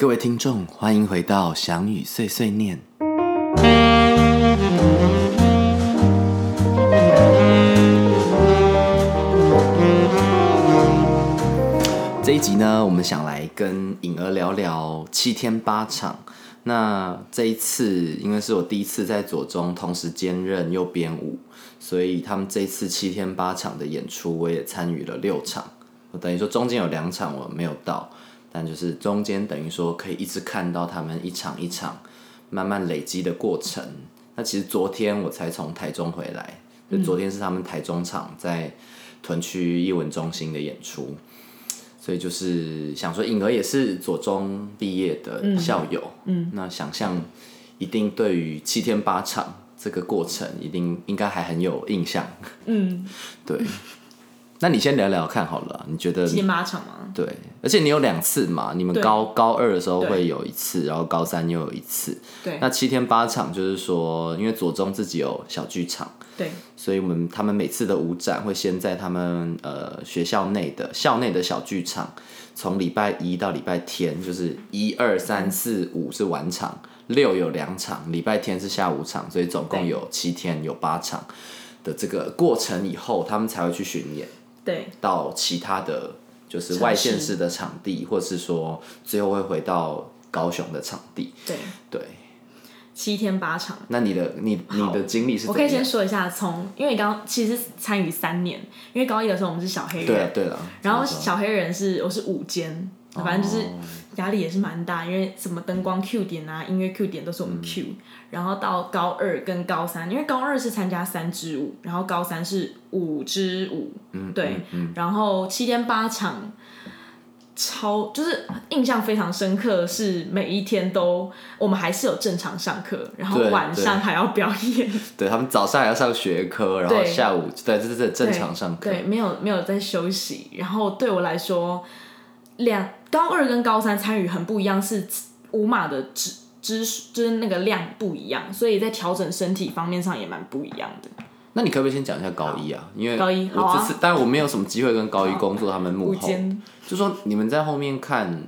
各位听众，欢迎回到翔宇碎碎念。这一集呢，我们想来跟颖儿聊聊七天八场。那这一次，因为是我第一次在左中同时兼任又编舞，所以他们这次七天八场的演出，我也参与了六场。我等于说中间有两场我没有到，但就是中间等于说可以一直看到他们一场一场慢慢累积的过程。那其实昨天我才从台中回来，就昨天是他们台中场在屯区艺文中心的演出。所以就是想说，颖儿也是左中毕业的校友，嗯，那想象一定对于七天八场这个过程，一定应该还很有印象，嗯，对。那你先聊聊看好了，你觉得七天八场吗？对，而且你有两次嘛，你们高高二的时候会有一次，然后高三又有一次，对。那七天八场就是说，因为左中自己有小剧场。对，所以我们他们每次的舞展会先在他们呃学校内的校内的小剧场，从礼拜一到礼拜天，就是一二三四五是晚场，六有两场，礼拜天是下午场，所以总共有七天有八场的这个过程以后，他们才会去巡演，对，到其他的就是外县市的场地，或者是说最后会回到高雄的场地，对。对。七天八场，那你的你你的经历是？我可以先说一下，从因为你刚其实参与三年，因为高一的时候我们是小黑人，对对了，然后小黑人是我是午间，反正就是压力也是蛮大，因为什么灯光 Q 点啊，音乐 Q 点都是我们 Q，然后到高二跟高三，因为高二是参加三支舞，然后高三是五支舞，嗯，对，然后七天八场。超就是印象非常深刻，是每一天都我们还是有正常上课，然后晚上还要表演。对他们早上还要上学科，然后下午对这是正常上课，对没有没有在休息。然后对我来说，两高二跟高三参与很不一样，是五马的知知就是那个量不一样，所以在调整身体方面上也蛮不一样的。那你可不可以先讲一下高一啊？因为高一我这次，但我没有什么机会跟高一工作，他们幕后，就说你们在后面看，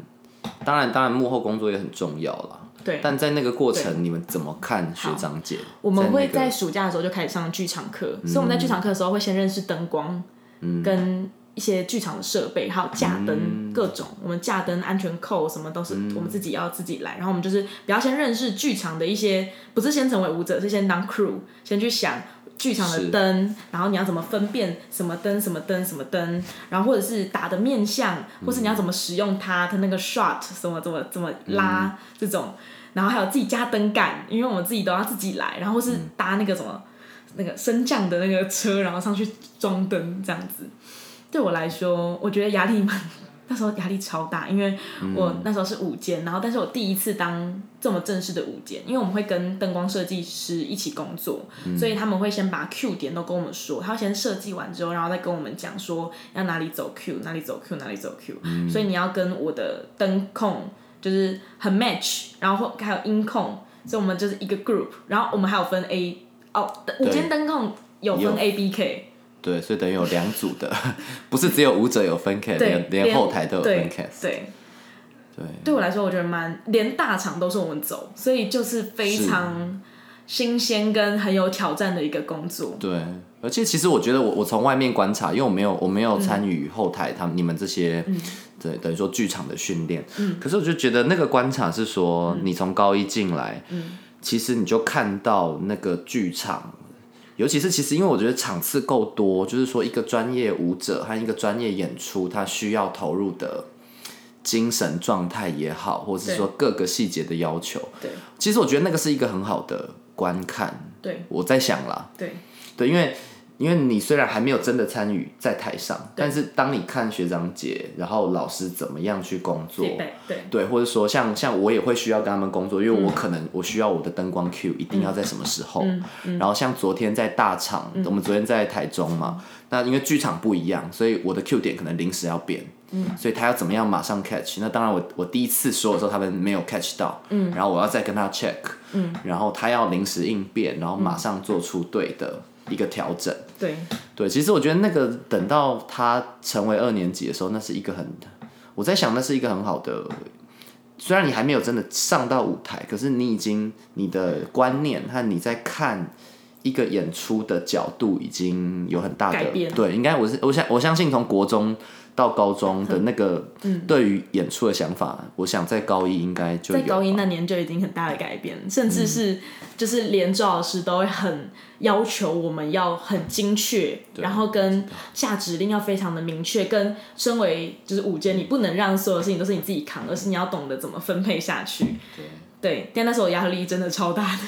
当然当然幕后工作也很重要啦。对，但在那个过程，你们怎么看学长姐？我们会在暑假的时候就开始上剧场课，所以我们在剧场课的时候会先认识灯光，嗯，跟一些剧场的设备，还有架灯各种，我们架灯、安全扣什么都是我们自己要自己来。然后我们就是比较先认识剧场的一些，不是先成为舞者，是先当 crew，先去想。剧场的灯，然后你要怎么分辨什么灯、什么灯、什么灯，然后或者是打的面相，或是你要怎么使用它，它那个 shot 什么怎么怎么拉这种，然后还有自己加灯杆，因为我们自己都要自己来，然后是搭那个什么那个升降的那个车，然后上去装灯这样子。对我来说，我觉得压力蛮。那时候压力超大，因为我那时候是午间，然后但是我第一次当这么正式的午间，因为我们会跟灯光设计师一起工作，所以他们会先把 Q 点都跟我们说，他先设计完之后，然后再跟我们讲说要哪里走 Q，哪里走 Q，哪里走 Q，所以你要跟我的灯控就是很 match，然后还有音控，所以我们就是一个 group，然后我们还有分 A 哦，午间灯控有分 A B K。对，所以等于有两组的，不是只有舞者有分 cast，连连后台都有分 cast。对，对，对我来说，我觉得蛮连大场都是我们走，所以就是非常新鲜跟很有挑战的一个工作。对，而且其实我觉得，我我从外面观察，因为我没有我没有参与后台他们你们这些，对，等于说剧场的训练。嗯。可是我就觉得那个观察是说，你从高一进来，嗯，其实你就看到那个剧场。尤其是其实，因为我觉得场次够多，就是说一个专业舞者和一个专业演出，他需要投入的精神状态也好，或者是说各个细节的要求。对，其实我觉得那个是一个很好的观看。对，我在想啦。对，对，因为。因为你虽然还没有真的参与在台上，但是当你看学长姐，然后老师怎么样去工作，对。对，或者说像像我也会需要跟他们工作，因为我可能我需要我的灯光 Q 一定要在什么时候，然后像昨天在大场，我们昨天在台中嘛，那因为剧场不一样，所以我的 Q 点可能临时要变，所以他要怎么样马上 catch？那当然我我第一次说的时候他们没有 catch 到，然后我要再跟他 check，然后他要临时应变，然后马上做出对的。一个调整，对。对，其实我觉得那个等到他成为二年级的时候，那是一个很，我在想那是一个很好的，虽然你还没有真的上到舞台，可是你已经你的观念和你在看一个演出的角度已经有很大的改变对，应该我是我相我相信从国中到高中的那个嗯。对于演出的想法，我想在高一应该就有在高一那年就已经很大的改变，甚嗯至是就是连周老师都会很要求我们要很精确，然后跟下指令要非常的明确，跟身为就是舞间，你不能让所有事情都是你自己扛，而是你要懂得怎么分配下去。对，但那时候压力真的超大的。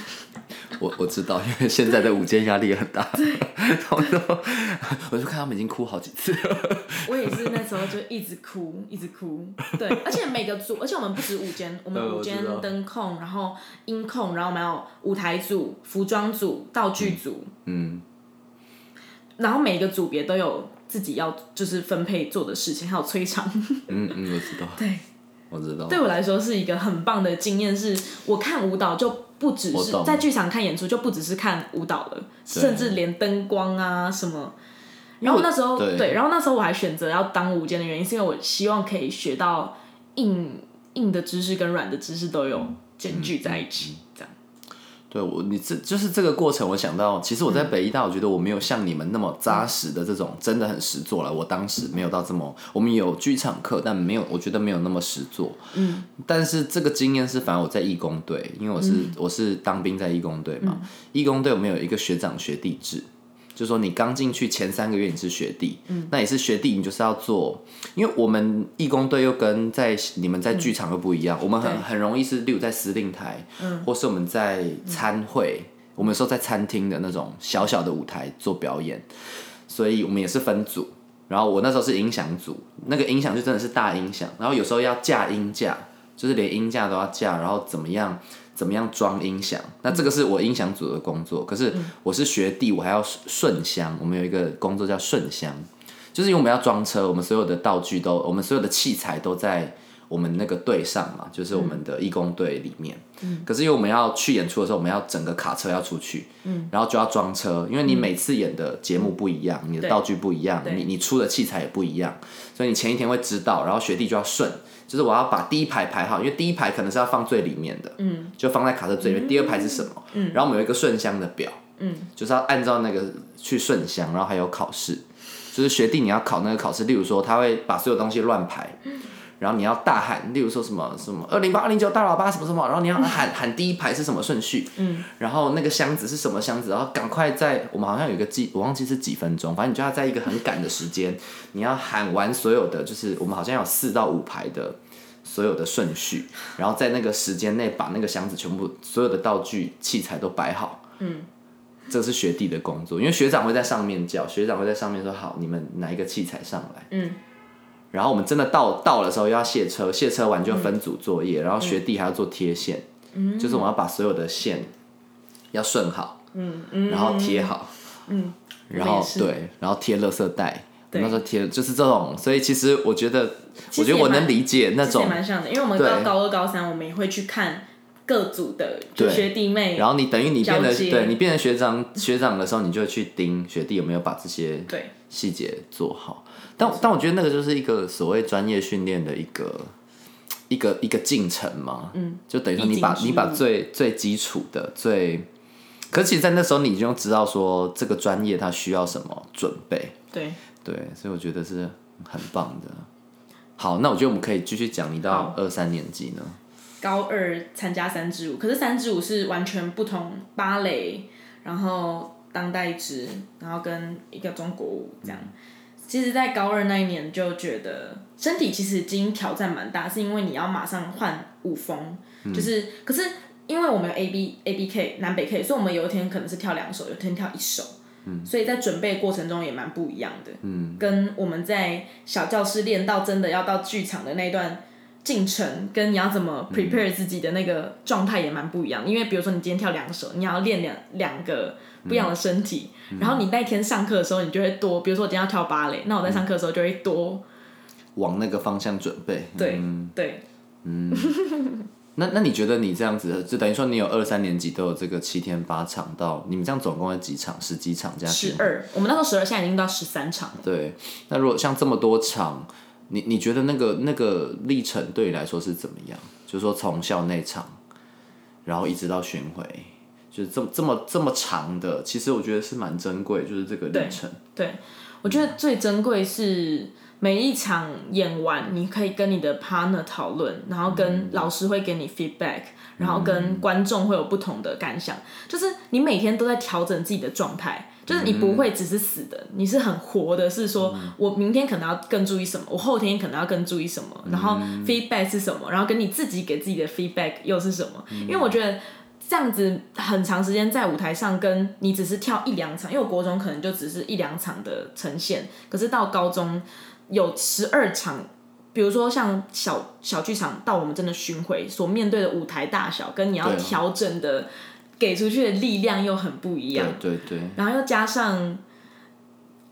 我我知道，因为现在的午间压力也很大，我就 我就看他们已经哭好几次了。我也是那时候就一直哭，一直哭。对，而且每个组，而且我们不止舞间，我们呃舞间灯控，然后音控，然后我们还有舞台组、服装组、道具组，嗯，然后每个组别都有自己要就是分配做的事情，还有催场。嗯嗯，我知道，对，我知道。对我来说是一个很棒的经验，是我看舞蹈就不只是在剧场看演出，就不只是看舞蹈了，甚至连灯光啊什么。然后那时候对然后那时候我还选择要当舞监的原因，是因为我希望可以学到硬硬的知识跟软的知识都有兼具在一起，这样。对我，你这就是这个过程，我想到，其实我在北医大，我觉得我没有像你们那么扎实的这种，真的很实做了。我当时没有到这么，我们有剧场课，但没有，我觉得没有那么实做。嗯，但是这个经验是，反正我在义工队，因为我是、我是当兵在义工队嘛，义工队我们有一个学长学弟制。就说你刚进去前三个月你是学弟，那也是学弟，你就是要做，因为我们义工队又跟在你们在剧场又不一样，我们很很容易是，例如在司令台，或是我们在餐会，我们有时候在餐厅的那种小小的舞台做表演，所以我们也是分组。然后我那时候是音响组，那个音响就真的是大音响，然后有时候要架音架，就是连音架都要架，然后怎么样怎么样装音响，那这个是我音响组的工作。可是我是学弟，我还要顺箱，我们有一个工作叫顺箱，就是因为我们要装车，我们所有的道具都，我们所有的器材都在我们那个队上嘛，就是我们的义工队里面。可是因为我们要去演出的时候，我们要整个卡车要出去，然后就要装车，因为你每次演的节目不一样，你的道具不一样，你你出的器材也不一样，所以你前一天会知道，然后学弟就要顺。就是我要把第一排排好，因为第一排可能是要放最里面的，嗯，就放在卡车最里面。第二排是什么？嗯，然后我们有一个顺箱的表，嗯，就是要按照那个去顺箱，然后还有考试，就是学弟你要考那个考试，例如说他会把所有东西乱排，然后你要大喊，例如说什么什么二零八二零九大喇叭什么什么，然后你要喊喊第一排是什么顺序，嗯，然后那个箱子是什么箱子，然后赶快在我们好像有一个记，我忘记是几分钟，反正你就要在一个很赶的时间，你要喊完所有的，就是我们好像有四到五排的。所有的顺序，然后在那个时间内把那个箱子全部所有的道具器材都摆好。嗯，这是学弟的工作，因为学长会在上面叫，学长会在上面说好，你们拿一个器材上来。嗯，然后我们真的到到的时候又要卸车，卸车完就分组作业，然后学弟还要做贴线，嗯，就是我们要把所有的线要顺好，嗯嗯，然后贴好，嗯，然后对，然后贴垃圾袋。对。那时候贴就是这种，所以其实我觉得，我觉得我能理解那种蛮像的，因为我们对。到高二、高三，我们也会去看各组的学弟妹，然后你等于你变得对你变成学长学长的时候，你就会去盯学弟有没有把这些对细节做好。但但我觉得那个就是一个所谓专业训练的一个一个一个进程嘛，嗯，就等于说你把你把最最基础的最，可是其实，在那时候你就知道说这个专业它需要什么准备，对，对，所以我觉得是很棒的。好，那我觉得我们可以继续讲，你到二三年级呢？高二参加三支舞，可是三支舞是完全不同，芭蕾，然后当代之，然后跟一个中国舞这样。其实，在高二那一年就觉得身体其实已经挑战蛮大，是因为你要马上换舞风，就是可是因为我们有 A B A B K 南北 K，所以我们有一天可能是跳两首，有一天跳一首，所以在准备过程中也蛮不一样的，跟我们在小教室练到真的要到剧场的那一段进程，跟你要怎么 prepare 自己的那个状态也蛮不一样的。因为比如说你今天跳两首，你要练两两个不一样的身体，然后你那天上课的时候，你就会多，比如说我今天要跳芭蕾，那我在上课的时候就会多，往那个方向准备。对、对，嗯 那那你觉得你这样子，就等于说你有二三年级都有这个七天八场到，你们这样总共有几场？十几场加起来？十二，我们那时候十二，现在已经到十三场了。对。那如果像这么多场，你你觉得那个那个历程对你来说是怎么样？就是说从校内场，然后一直到巡回，就是这么这么这么长的，其实我觉得是蛮珍贵，就是这个历程。对，我觉得最珍贵是每一场演完，你可以跟你的 partner 讨论，然后跟老师会给你 feedback，然后跟观众会有不同的感想，就是你每天都在调整自己的状态。就是你不会只是死的，你是很活的。是说我明天可能要更注意什么，我后天可能要更注意什么，然后 feedback 是什么，然后跟你自己给自己的 feedback 又是什么？因为我觉得这样子很长时间在舞台上，跟你只是跳一两场，因为我国中可能就只是一两场的呈现，可是到高中有十二场，比如说像小小剧场到我们真的巡回所面对的舞台大小，跟你要调整的。给出去的力量又很不一样，对对对，然后又加上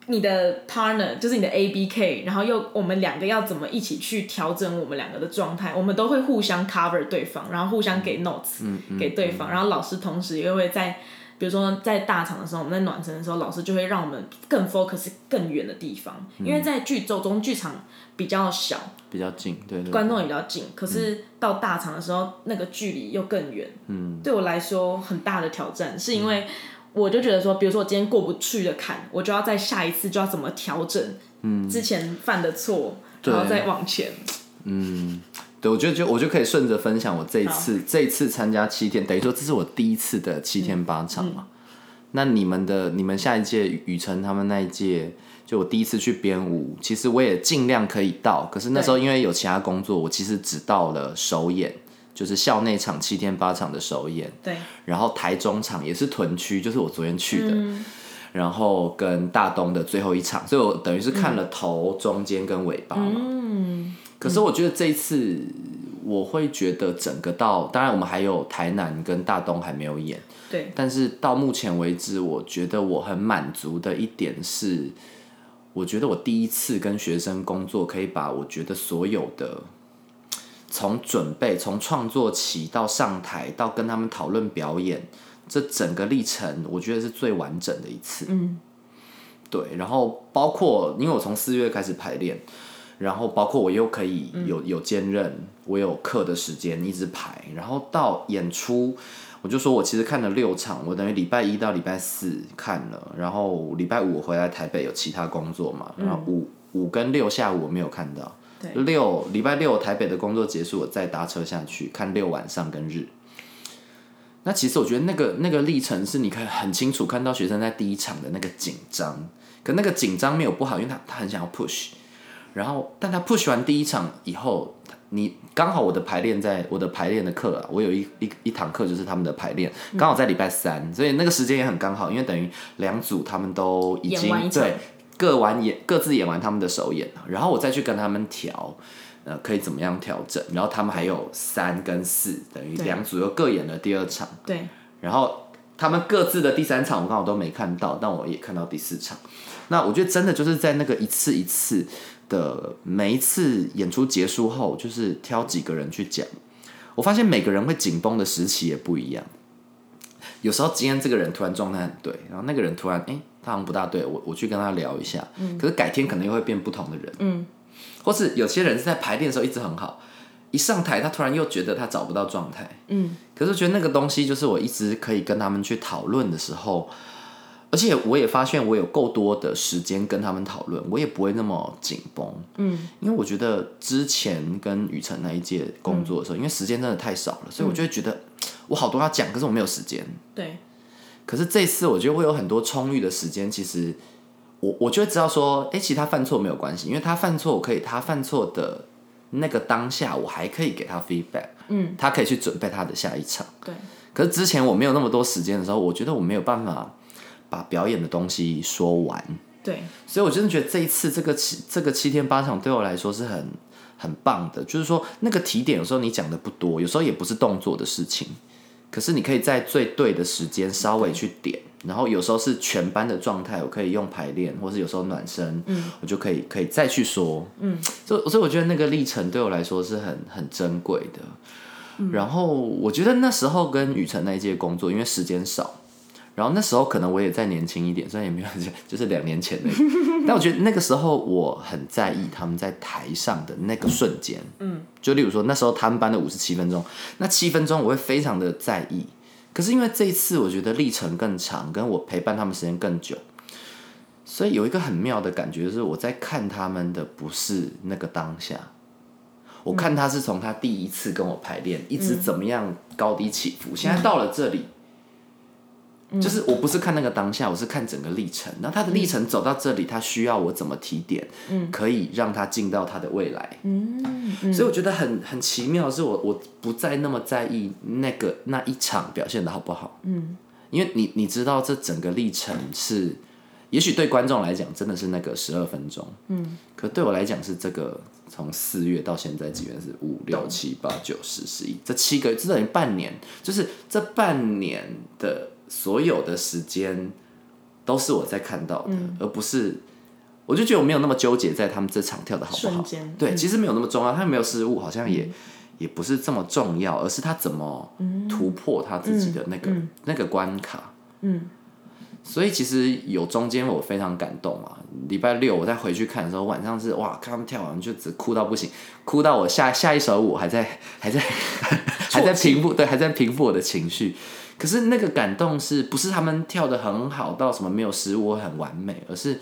你的 partner，就是你的 A B K，然后又我们两个要怎么一起去调整我们两个的状态？我们都会互相 cover 对方，然后互相给 notes 给对方，然后老师同时也会在。比如说在大场的时候，我们在暖身的时候，老师就会让我们更 focus 更远的地方，因为在剧周中剧场比较小，比较近，对对，观众也比较近。可是到大场的时候，那个距离又更远。嗯，对我来说很大的挑战，是因为我就觉得说，比如说我今天过不去的坎，我就要在下一次就要怎么调整，嗯，之前犯的错，然后再往前。嗯。对，我觉得就我就可以顺着分享我这一次这一次参加七天，等于说这是我第一次的七天八场嘛。那你们的你们下一届雨辰他们那一届，就我第一次去编舞，其实我也尽量可以到，可是那时候因为有其他工作，我其实只到了首演，就是校内场七天八场的首演。对。然后台中场也是屯区，就是我昨天去的，然后跟大东的最后一场，所以我等于是看了头、中间跟尾巴嘛。嗯。可是我觉得这一次，我会觉得整个到，当然我们还有台南跟大东还没有演，对。但是到目前为止，我觉得我很满足的一点是，我觉得我第一次跟学生工作，可以把我觉得所有的，从准备、从创作起到上台到跟他们讨论表演，这整个历程，我觉得是最完整的一次。嗯，对。然后包括，因为我从四月开始排练。然后包括我又可以有有兼任，我有课的时间一直排，然后到演出，我就说我其实看了六场，我等于礼拜一到礼拜四看了，然后礼拜五回来台北有其他工作嘛，然后五五跟六下午我没有看到，六礼拜六台北的工作结束，我再搭车下去看六晚上跟日。那其实我觉得那个那个历程是你可以很清楚看到学生在第一场的那个紧张，可那个紧张没有不好，因为他他很想要 push。然后，但他 push 完第一场以后，你刚好我的排练在我的排练的课啊，我有一一一堂课就是他们的排练，刚好在礼拜三，所以那个时间也很刚好，因为等于两组他们都已经对各完演各自演完他们的首演了，然后我再去跟他们调，呃，可以怎么样调整，然后他们还有三跟四，等于两组又各演了第二场，对，然后他们各自的第三场我刚好都没看到，但我也看到第四场，那我觉得真的就是在那个一次一次。的每一次演出结束后，就是挑几个人去讲。我发现每个人会紧绷的时期也不一样。有时候今天这个人突然状态很对，然后那个人突然哎，他好像不大对，我我去跟他聊一下。嗯。可是改天可能又会变不同的人。嗯。或是有些人是在排练的时候一直很好，一上台他突然又觉得他找不到状态。嗯。可是觉得那个东西就是我一直可以跟他们去讨论的时候。而且我也发现，我有够多的时间跟他们讨论，我也不会那么紧绷。嗯，因为我觉得之前跟雨辰那一届工作的时候，因为时间真的太少了，所以我就会觉得我好多要讲，可是我没有时间。对。可是这次我觉得会有很多充裕的时间，其实我我就会知道说，哎，其实他犯错没有关系，因为他犯错，我可以他犯错的那个当下，我还可以给他 feedback。嗯，他可以去准备他的下一场。对。可是之前我没有那么多时间的时候，我觉得我没有办法。把表演的东西说完，对，所以我真的觉得这一次这个七这个七天八场对我来说是很很棒的。就是说，那个提点有时候你讲的不多，有时候也不是动作的事情，可是你可以在最对的时间稍微去点。然后有时候是全班的状态，我可以用排练，或是有时候暖身，嗯，我就可以可以再去说，嗯，所以所以我觉得那个历程对我来说是很很珍贵的。然后我觉得那时候跟雨辰那一届工作，因为时间少。然后那时候可能我也再年轻一点，虽然也没有，就是两年前的。但我觉得那个时候我很在意他们在台上的那个瞬间。嗯，就例如说那时候他们班的五十七分钟，那七分钟我会非常的在意。可是因为这一次我觉得历程更长，跟我陪伴他们时间更久，所以有一个很妙的感觉，就是我在看他们的不是那个当下，我看他是从他第一次跟我排练，一直怎么样高低起伏，现在到了这里。就是我不是看那个当下，我是看整个历程。那他的历程走到这里，他需要我怎么提点，可以让他进到他的未来。嗯，所以我觉得很很奇妙，是我我不再那么在意那个那一场表现的好不好。嗯，因为你你知道这整个历程是，也许对观众来讲真的是那个十二分钟。嗯，可对我来讲是这个从四月到现在几月是五六七八九十十一这七个月，这等于半年，就是这半年的。所有的时间都是我在看到的，而不是，我就觉得我没有那么纠结在他们这场跳的好不好。对，其实没有那么重要，他没有失误，好像也也不是这么重要，而是他怎么突破他自己的那个那个关卡。嗯，所以其实有中间我非常感动啊。礼拜六我再回去看的时候，晚上是哇，看他们跳完就只哭到不行，哭到我下下一首舞还在还在 还在平复，对，还在平复我的情绪。可是那个感动是不是他们跳的很好到什么没有失误很完美，而是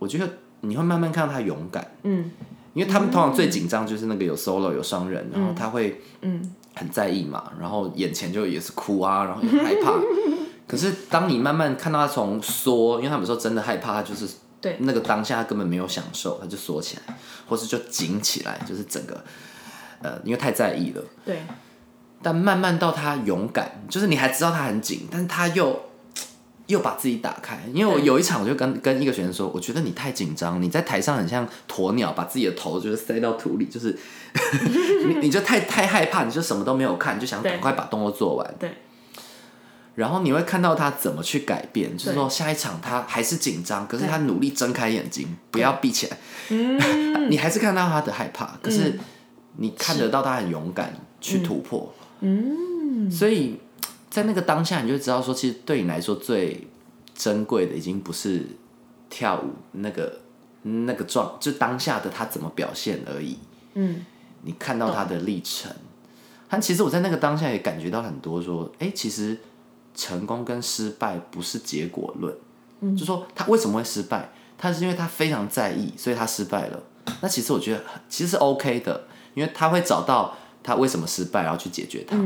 我觉得你会慢慢看到他勇敢，嗯，因为他们通常最紧张就是那个有 solo 有双人，然后他会嗯。很在意嘛，然后眼前就也是哭啊，然后也害怕。可是当你慢慢看到他从缩，因为他们说真的害怕，他就是对。那个当下他根本没有享受，他就缩起来，或是就紧起来，就是整个呃因为太在意了，对。但慢慢到他勇敢，就是你还知道他很紧，但是他又 又把自己打开。因为我有一场，我就跟跟一个学生说，我觉得你太紧张，你在台上很像鸵鸟，把自己的头就是塞到土里，就是 你你就太太害怕，你就什么都没有看，就想赶快把动作做完。对。然后你会看到他怎么去改变，就是说下一场他还是紧张，可是他努力睁开眼睛，不要闭起来。嗯。你还是看到他的害怕，可是你看得到他很勇敢去突破。嗯，所以在那个当下，你就知道说，其实对你来说最珍贵的，已经不是跳舞那个那个状，就当下的他怎么表现而已。嗯，你看到他的历程，但其实我在那个当下也感觉到很多，说，哎，其实成功跟失败不是结果论。嗯，就说他为什么会失败，他是因为他非常在意，所以他失败了。那其实我觉得其实是 OK 的，因为他会找到。他为什么失败，然后去解决它。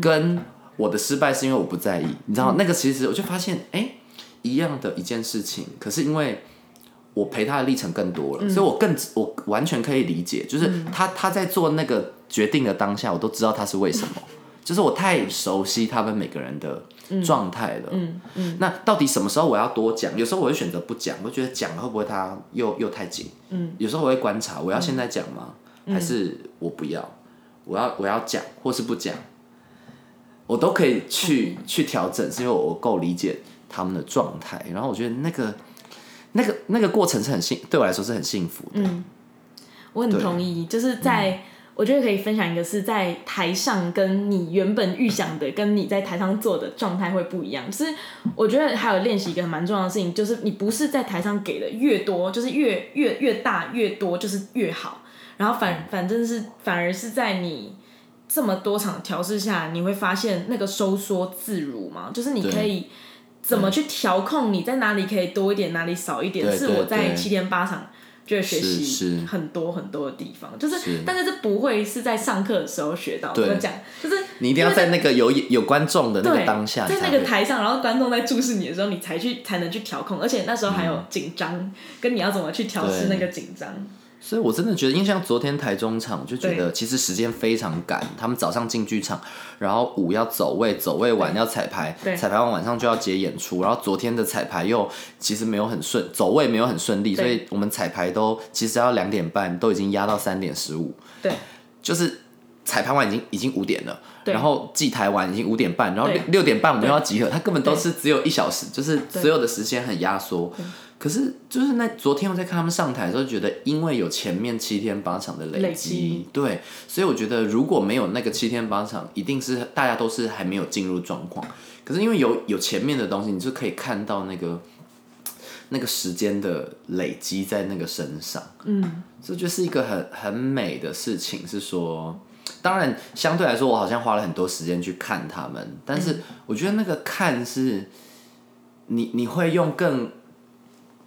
跟我的失败是因为我不在意，你知道那个其实我就发现，哎，一样的一件事情，可是因为我陪他的历程更多了，所以我更我完全可以理解，就是他他在做那个决定的当下，我都知道他是为什么，就是我太熟悉他们每个人的状态了。嗯嗯。那到底什么时候我要多讲？有时候我会选择不讲，我觉得讲会不会他又又太紧？嗯。有时候我会观察，我要现在讲吗？还是我不要？我要我要讲或是不讲，我都可以去去调整，是因为我够理解他们的状态。然后我觉得那个那个那个过程是很幸，对我来说是很幸福的。嗯，我很同意。就是在我觉得可以分享一个，是在台上跟你原本预想的，跟你在台上做的状态会不一样。就是我觉得还有练习一个蛮重要的事情，就是你不是在台上给的越多，就是越越越大越多，就是越好。然后反反正是反而是在你这么多场调试下，你会发现那个收缩自如嘛，就是你可以怎么去调控，你在哪里可以多一点，哪里少一点，是我在七天八场就学习很多很多的地方，就是但是这不会是在上课的时候学到，我讲就是你一定要在那个有有观众的那个当下，在那个台上，然后观众在注视你的时候，你才去才能去调控，而且那时候还有紧张，跟你要怎么去调试那个紧张。所以，我真的觉得，因为像昨天台中场，就觉得其实时间非常赶。他们早上进剧场，然后舞要走位，走位完要彩排，彩排完晚上就要接演出。然后昨天的彩排又其实没有很顺，走位没有很顺利，所以我们彩排都其实要两点半，都已经压到三点十五。对，就是彩排完已经已经五点了，然后祭台完已经五点半，然后六六点半我们又要集合，他根本都是只有一小时，就是所有的时间很压缩。可是就是那昨天我在看他们上台的时候，觉得因为有前面七天八场的累积，对，所以我觉得如果没有那个七天八场，一定是大家都是还没有进入状况。可是因为有有前面的东西，你就可以看到那个那个时间的累积在那个身上。嗯，这就是一个很很美的事情，是说，当然相对来说，我好像花了很多时间去看他们，但是我觉得那个看是，你你会用更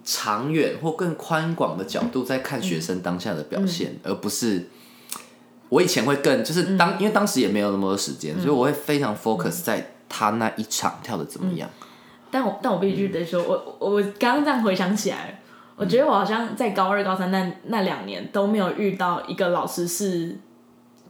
长远或更宽广的角度在看学生当下的表现，而不是我以前会更就是当、因为当时也没有那么多时间，所以我会非常 focus 在他那一场跳的怎么样。但我但我必须得说，我我我刚刚这样回想起来，我觉得我好像在高二、高三那那两年都没有遇到一个老师是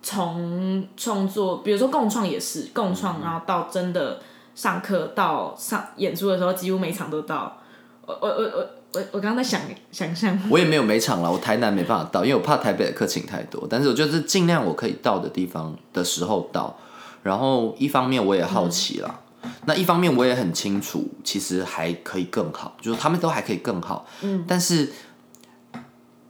从创作，比如说共创也是共创，然后到真的上课到上演出的时候，几乎每场都到。我我我我我我刚刚在想想象，我也没有每场了，我台南没办法到，因为我怕台北的客请太多。但是我就是尽量我可以到的地方的时候到。然后一方面我也好奇啦，那一方面我也很清楚，其实还可以更好，就是他们都还可以更好。嗯，但是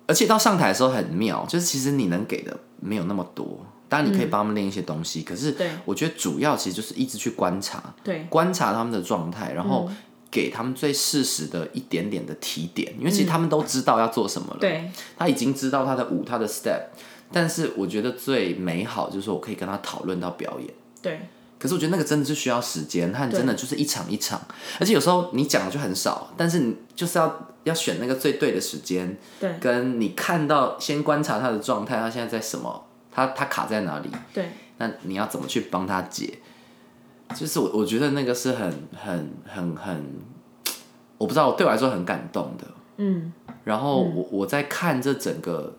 而且到上台的时候很妙，就是其实你能给的没有那么多。当然你可以帮他们练一些东西，可是对我觉得主要其实就是一直去观察，对观察他们的状态，然后给他们最适时的一点点的提点，因为其实他们都知道要做什么了，对。他已经知道他的舞、他的 step，但是我觉得最美好就是我可以跟他讨论到表演。对。可是我觉得那个真的是需要时间，他真的就是一场一场，而且有时候你讲的就很少，但是你就是要要选那个最对的时间，对。跟你看到先观察他的状态，他现在在什么，他他卡在哪里，对。那你要怎么去帮他解？就是我我觉得那个是很很很很，我不知道对我来说很感动的。嗯。然后我我在看这整个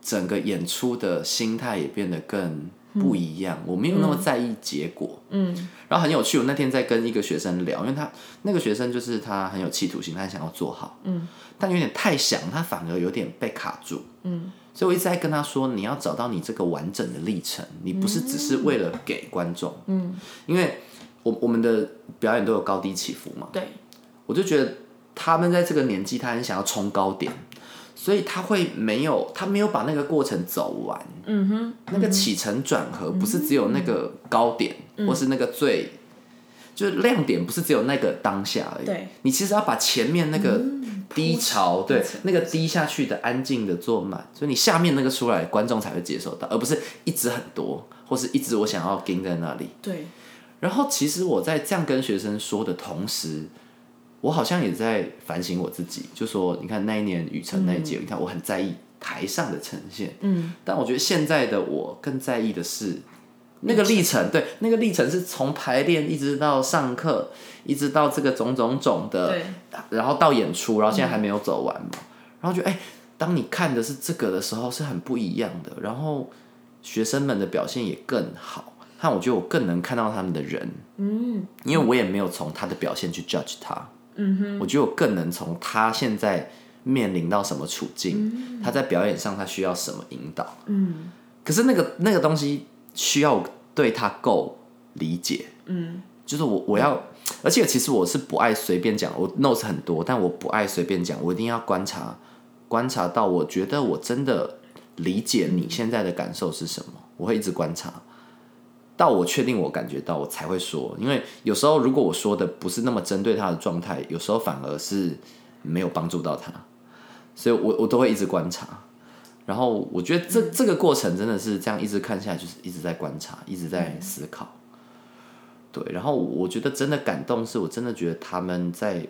整个演出的心态也变得更不一样，我没有那么在意结果。嗯。然后很有趣，我那天在跟一个学生聊，因为他那个学生就是他很有企图心，他想要做好，嗯，但有点太想，他反而有点被卡住，嗯，所以我一直在跟他说，你要找到你这个完整的历程，你不是只是为了给观众，嗯，因为我我们的表演都有高低起伏嘛，对。我就觉得他们在这个年纪，他很想要冲高点，所以他会没有他没有把那个过程走完，嗯哼。那个起承转合不是只有那个高点，嗯。或是那个最，就是亮点不是只有那个当下而已。对，你其实要把前面那个低潮，对那个低下去的安静的做满，所以你下面那个出来，观众才会接受到，而不是一直很多，或是一直我想要盯在那里。对。然后其实我在这样跟学生说的同时，我好像也在反省我自己，就说你看那一年雨辰那一届，你看我很在意台上的呈现，嗯。但我觉得现在的我更在意的是那个历程，对，那个历程是从排练一直到上课，一直到这个种种种的，然后到演出，然后现在还没有走完嘛，然后觉得哎、当你看的是这个的时候是很不一样的，然后学生们的表现也更好，但我觉得我更能看到他们的人，嗯。因为我也没有从他的表现去 judge 他，嗯哼。我觉得我更能从他现在面临到什么处境，他在表演上他需要什么引导。嗯。可是那个那个东西需要对他够理解，嗯就是我我要，而且其实我是不爱随便讲，我 notes 很多，但我不爱随便讲，我一定要观察观察到，我觉得我真的理解你现在的感受是什么，我会一直观察。到我确定我感觉到，我才会说。因为有时候如果我说的不是那么针对他的状态，有时候反而是没有帮助到他，所以我我都会一直观察。然后我觉得这这个过程真的是这样一直看下来，就是一直在观察，一直在思考。对，然后我觉得真的感动，是我真的觉得他们在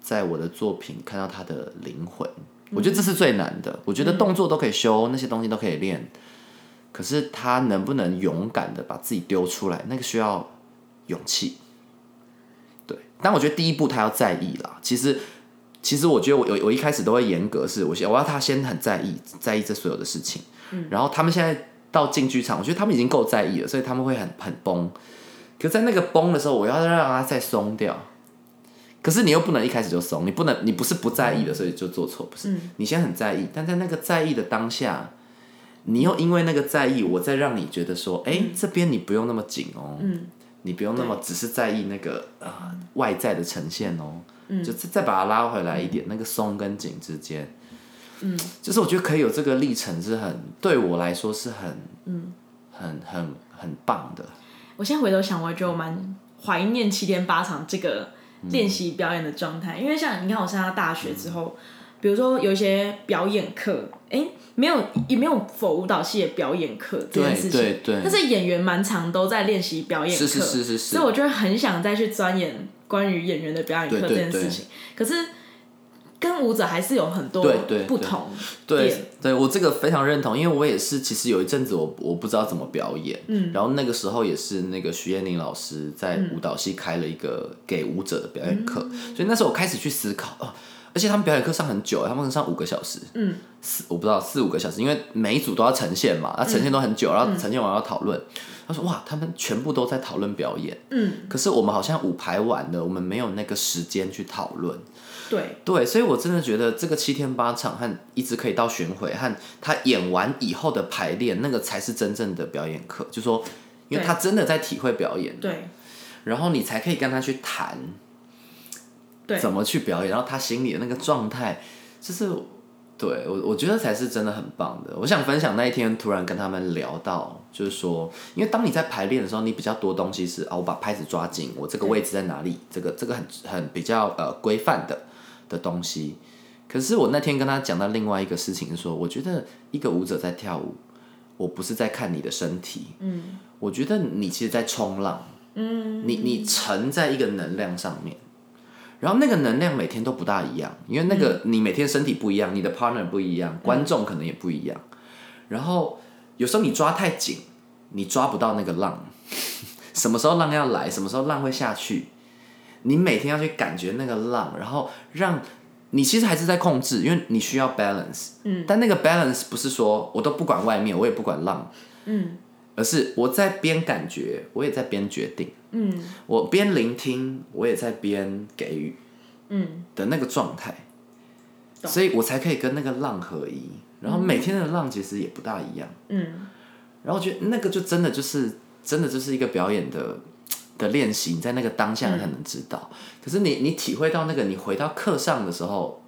在我的作品看到他的灵魂，我觉得这是最难的。我觉得动作都可以修，那些东西都可以练，可是他能不能勇敢的把自己丢出来，那个需要勇气。对，但我觉得第一步他要在意啦。其实，其实我觉得我我我一开始都会严格，是我先我要他先很在意，在意这所有的事情。然后他们现在到进剧场，我觉得他们已经够在意了，所以他们会很很崩。可在那个崩的时候，我要让他再松掉。可是你又不能一开始就松，你不能，你不是不在意的，所以就做错，不是？你先很在意，但在那个在意的当下，你又因为那个在意，我再让你觉得说，哎、这边你不用那么紧哦，你不用那么只是在意那个呃外在的呈现哦，就再再把它拉回来一点，那个松跟紧之间，嗯，就是我觉得可以有这个历程是很对我来说是很，嗯，很很很棒的，我现在回头想，我觉得我蛮怀念七天八场这个练习表演的状态，因为像你看我上到大学之后，比如说有一些表演课，哎、没有也没有否舞蹈系的表演课这件事情，对对对。但是演员蛮常都在练习表演课，是是是是是。所以我就会很想再去钻研关于演员的表演课这件事情，可是跟舞者还是有很多不同对点，对我这个非常认同，因为我也是，其实有一阵子我我不知道怎么表演，嗯，然后那个时候也是那个徐燕玲老师在舞蹈系开了一个给舞者的表演课，所以那时候我开始去思考，哦，而且他们表演课上很久，他们可能上五个小时，嗯，四我不知道四五个小时，因为每一组都要呈现嘛，那呈现都很久，然后呈现完要讨论。他说：“哇，他们全部都在讨论表演，嗯，可是我们好像五排完了，我们没有那个时间去讨论。对。对，所以我真的觉得这个七天八场和一直可以到巡回和他演完以后的排练，那个才是真正的表演课。就说，因为他真的在体会表演，对。然后你才可以跟他去谈对怎么去表演，然后他心里的那个状态，就是对我我觉得才是真的很棒的。我想分享那一天突然跟他们聊到，就是说，因为当你在排练的时候，你比较多东西是啊，我把拍子抓紧，我这个位置在哪里，这个这个很很比较呃规范的的东西。可是我那天跟他讲到另外一个事情是说，我觉得一个舞者在跳舞，我不是在看你的身体，嗯，我觉得你其实在冲浪，嗯，你你沉在一个能量上面。然后那个能量每天都不大一样，因为那个你每天身体不一样，你的 partner 不一样，观众可能也不一样。然后有时候你抓太紧，你抓不到那个浪，什么时候浪要来，什么时候浪会下去，你每天要去感觉那个浪，然后让你其实还是在控制，因为你需要 balance。嗯，但那个 balance 不是说我都不管外面，我也不管浪，嗯，而是我在边感觉，我也在边决定。嗯我边聆听，我也在边给予嗯的那个状态，所以我才可以跟那个浪合一。然后每天的浪其实也不大一样，嗯然后我觉得那个就真的就是真的就是一个表演的的练习，你在那个当下才能知道。可是你你体会到那个，你回到课上的时候，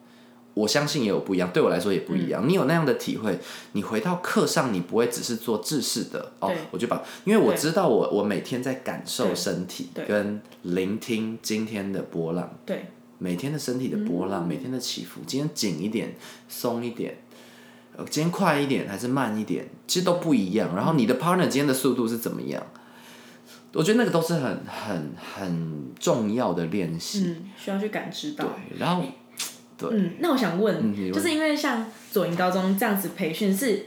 我相信也有不一样，对我来说也不一样。你有那样的体会，你回到课上，你不会只是做制式的哦，我就把，因为我知道我我每天在感受身体跟聆听今天的波浪，对每天的身体的波浪，每天的起伏，今天紧一点，松一点。呃，今天快一点还是慢一点，其实都不一样。然后你的 partner 今天的速度是怎么样？我觉得那个都是很很很重要的练习。嗯，需要去感知到。对，然后对，嗯，那我想问，就是因为像左营高中这样子培训是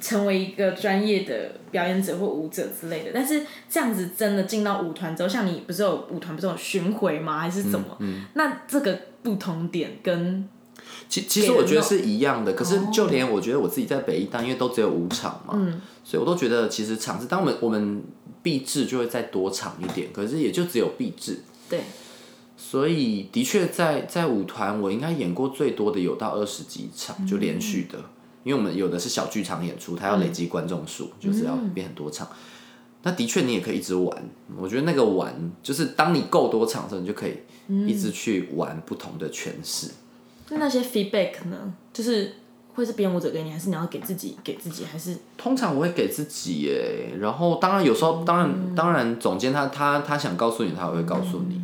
成为一个专业的表演者或舞者之类的，但是这样子真的进到舞团之后，像你不是有舞团不是有巡回吗？还是怎么？嗯那这个不同点跟其其实我觉得是一样的。可是就连我觉得我自己在北艺大，因为都只有五场嘛，所以我都觉得其实场次，当我们我们闭制就会再多场一点，可是也就只有闭制。对所以的确在在舞团，我应该演过最多的有到二十几场，就连续的。因为我们有的是小剧场演出，它要累积观众数，就是要变很多场。那的确你也可以一直玩，我觉得那个玩就是当你够多场的时候，你就可以一直去玩不同的诠释。那那些 feedback 呢？就是会是编舞者给你，还是你要给自己给自己，还是通常我会给自己耶，然后当然有时候，当然当然，总监他他他想告诉你，他也会告诉你。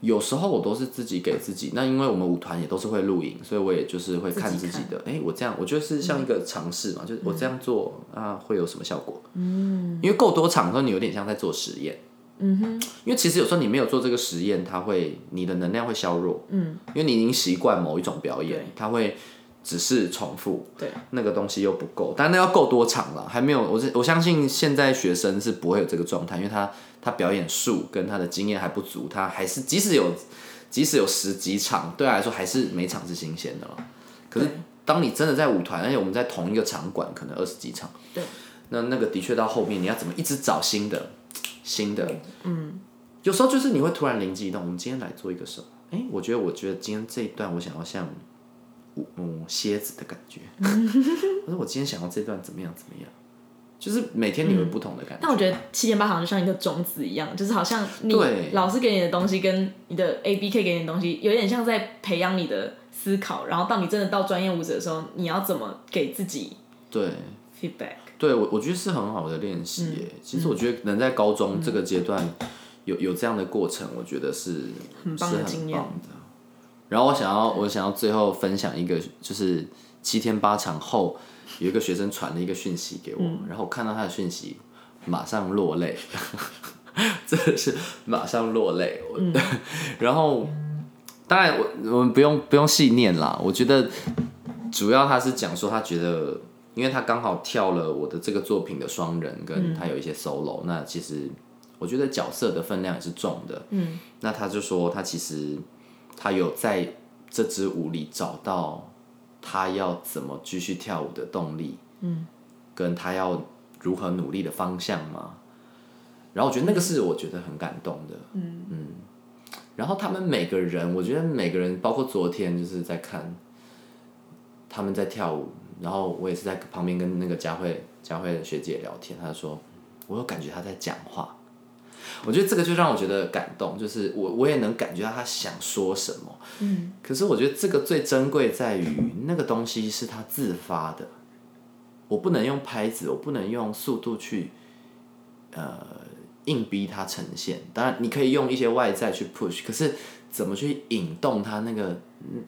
有时候我都是自己给自己，那因为我们舞团也都是会录影，所以我也就是会看自己的。哎、我这样，我觉得是像一个尝试嘛，就是我这样做啊，会有什么效果？嗯，因为够多场的时候，你有点像在做实验。嗯哼，因为其实有时候你没有做这个实验，它会你的能量会削弱。嗯，因为你已经习惯某一种表演，它会只是重复。对那个东西又不够，但那要够多场了，还没有。我是我相信现在学生是不会有这个状态，因为他他表演数跟他的经验还不足，他还是即使有即使有十几场，对他来说还是每场是新鲜的了。可是当你真的在舞团，而且我们在同一个场馆，可能二十几场，对，那那个的确到后面你要怎么一直找新的新的，嗯，有时候就是你会突然灵机一动，我们今天来做一个什么？哎、我觉得我觉得今天这一段我想要像。嗯蝎子的感觉。我说我今天想要这段怎么样怎么样，就是每天你有不同的感觉。但我觉得七天八场就像一个种子一样，就是好像你对老师给你的东西跟你的 A B K 给你的东西，有点像在培养你的思考，然后到你真的到专业舞者的时候，你要怎么给自己对 feedback？对，我我觉得是很好的练习耶。嗯其实我觉得能在高中这个阶段有有这样的过程，我觉得是很棒的经验很棒的。然后我想要我想要最后分享一个，就是七天八场后有一个学生传了一个讯息给我，嗯然后我看到他的讯息，马上落泪，真的是马上落泪。嗯 然后当然我我们不用不用细念啦，我觉得主要他是讲说他觉得。因为他刚好跳了我的这个作品的双人，跟他有一些 solo，、那其实我觉得角色的分量也是重的。嗯，那他就说他其实他有在这支舞里找到他要怎么继续跳舞的动力，嗯，跟他要如何努力的方向嘛。然后我觉得那个是我觉得很感动的，嗯。嗯。然后他们每个人，我觉得每个人，包括昨天就是在看他们在跳舞，然后我也是在旁边跟那个佳慧佳慧学姐聊天，她说我有感觉她在讲话，我觉得这个就让我觉得感动，就是我我也能感觉到他想说什么，嗯，可是我觉得这个最珍贵在于那个东西是他自发的，我不能用拍子，我不能用速度去呃硬逼他呈现，当然你可以用一些外在去 push，可是怎么去引动他那个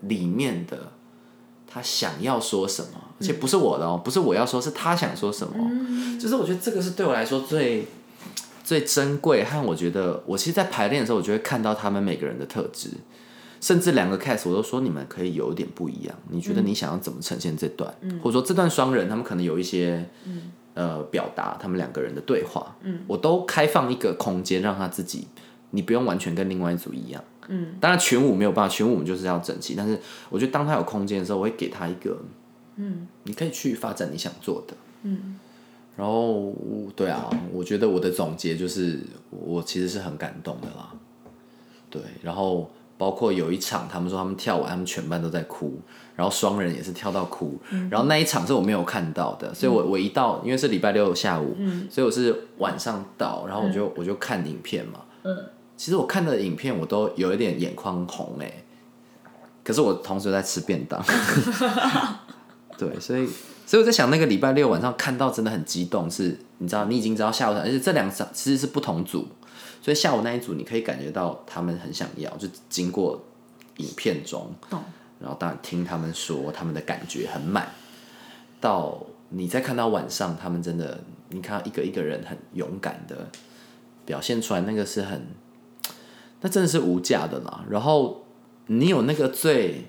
里面的。他想要说什么，而且不是我的哦，不是我要说，是他想说什么。就是我觉得这个是对我来说最最珍贵，和我觉得我其实，在排练的时候，我就会看到他们每个人的特质，甚至两个 cast 我都说你们可以有一点不一样。你觉得你想要怎么呈现这段，或者说这段双人他们可能有一些呃表达他们两个人的对话，我都开放一个空间让他自己，你不用完全跟另外一组一样。嗯，当然群舞没有办法，群舞我们就是要整齐。但是我觉得当他有空间的时候，我会给他一个，嗯，你可以去发展你想做的，嗯。然后对啊，我觉得我的总结就是，我其实是很感动的啦。对，然后包括有一场，他们说他们跳完，他们全班都在哭，然后双人也是跳到哭，然后那一场是我没有看到的，所以我我一到，因为是礼拜六下午，所以我是晚上到，然后我就我就看影片嘛，嗯。其实我看的影片，我都有一点眼眶红哎，可是我同时在吃便当，对，所以所以我在想，那个礼拜六晚上看到真的很激动，是你知道，你已经知道下午场，而且这两场其实是不同组，所以下午那一组你可以感觉到他们很想要，就经过影片中，然后当然听他们说他们的感觉很满，到你再看到晚上，他们真的，你看到一个一个人很勇敢的表现出来，那个是很。那真的是无价的啦。然后你有那个最，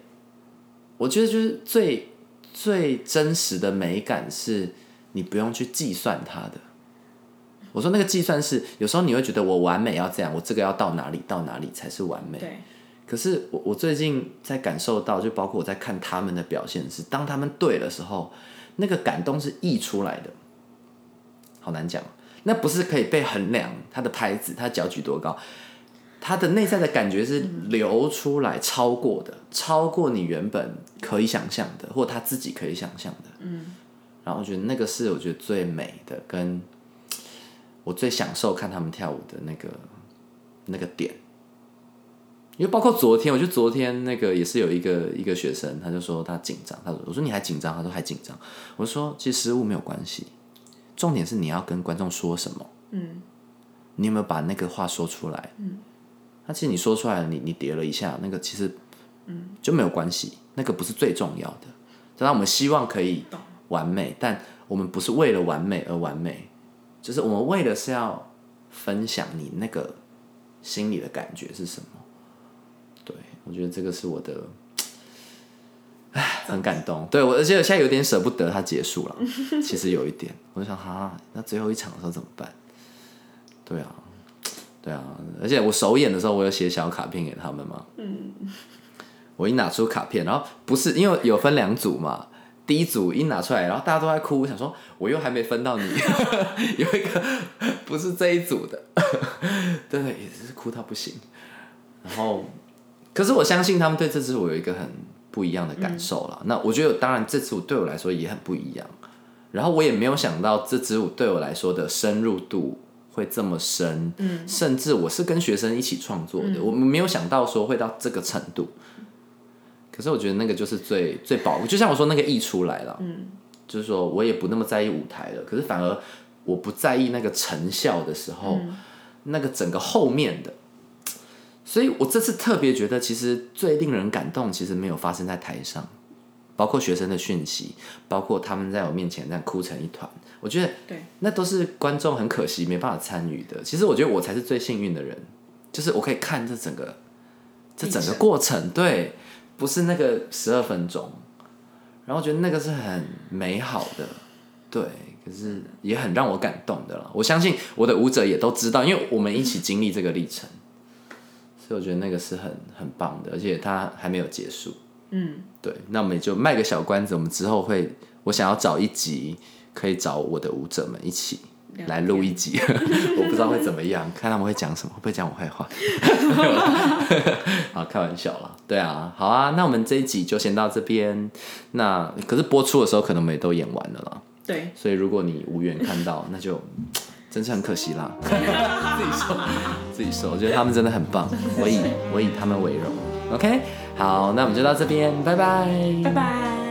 我觉得就是最最真实的美感，是你不用去计算它的。我说那个计算是，有时候你会觉得我完美要这样，我这个要到哪里到哪里才是完美。对。可是我我最近在感受到，就包括我在看他们的表现是，当他们对的时候，那个感动是溢出来的。好难讲，那不是可以被衡量他的拍子，他脚举多高。他的内在的感觉是流出来，超过的，超过你原本可以想象的，或他自己可以想象的。嗯，然后我觉得那个是我觉得最美的，跟我最享受看他们跳舞的那个那个点。因为包括昨天，我觉得昨天那个也是有一个一个学生，他就说他紧张，他说我说你还紧张，他说还紧张。我说其实失误没有关系，重点是你要跟观众说什么。嗯，你有没有把那个话说出来？嗯。那其实你说出来，你你叠了一下，那个其实，嗯，就没有关系，那个不是最重要的。当然，我们希望可以完美，但我们不是为了完美而完美，就是我们为的是要分享你那个心里的感觉是什么。对，我觉得这个是我的，唉，很感动。对我，而且我现在有点舍不得它结束了，其实有一点，我就想，哈，那最后一场的时候怎么办？对啊。对啊，而且我首演的时候，我有写小卡片给他们嘛。嗯。我一拿出卡片，然后不是因为有分两组嘛，第一组一拿出来，然后大家都在哭，我想说我又还没分到你，有一个不是这一组的，对，也是哭到不行。然后，可是我相信他们对这支舞有一个很不一样的感受了。那我觉得，当然这支舞对我来说也很不一样。然后我也没有想到这支舞对我来说的深入度会这么深，嗯，甚至我是跟学生一起创作的，我们没有想到说会到这个程度。可是我觉得那个就是最最宝贵，就像我说那个溢出来了，嗯，就是说我也不那么在意舞台了，可是反而我不在意那个成效的时候，那个整个后面的，所以我这次特别觉得，其实最令人感动，其实没有发生在台上，包括学生的讯息，包括他们在我面前在哭成一团，我觉得对，那都是观众很可惜没办法参与的。其实我觉得我才是最幸运的人，就是我可以看这整个这整个过程，对。不是那个十二分钟，然后觉得那个是很美好的，对，可是也很让我感动的了。我相信我的舞者也都知道，因为我们一起经历这个历程，所以我觉得那个是很很棒的，而且它还没有结束。嗯，对，那我们也就卖个小关子，我们之后会，我想要找一集可以找我的舞者们一起。来录一集，我不知道会怎么样，看他们会讲什么，会不会讲我坏话？好，开玩笑啦。对啊，好啊，那我们这一集就先到这边。那可是播出的时候，可能我们也都演完了啦。对，所以如果你无缘看到，那就 真是很可惜啦。自己说，自己说，我觉得他们真的很棒，我以我以他们为荣。OK，好，那我们就到这边，拜拜，拜拜。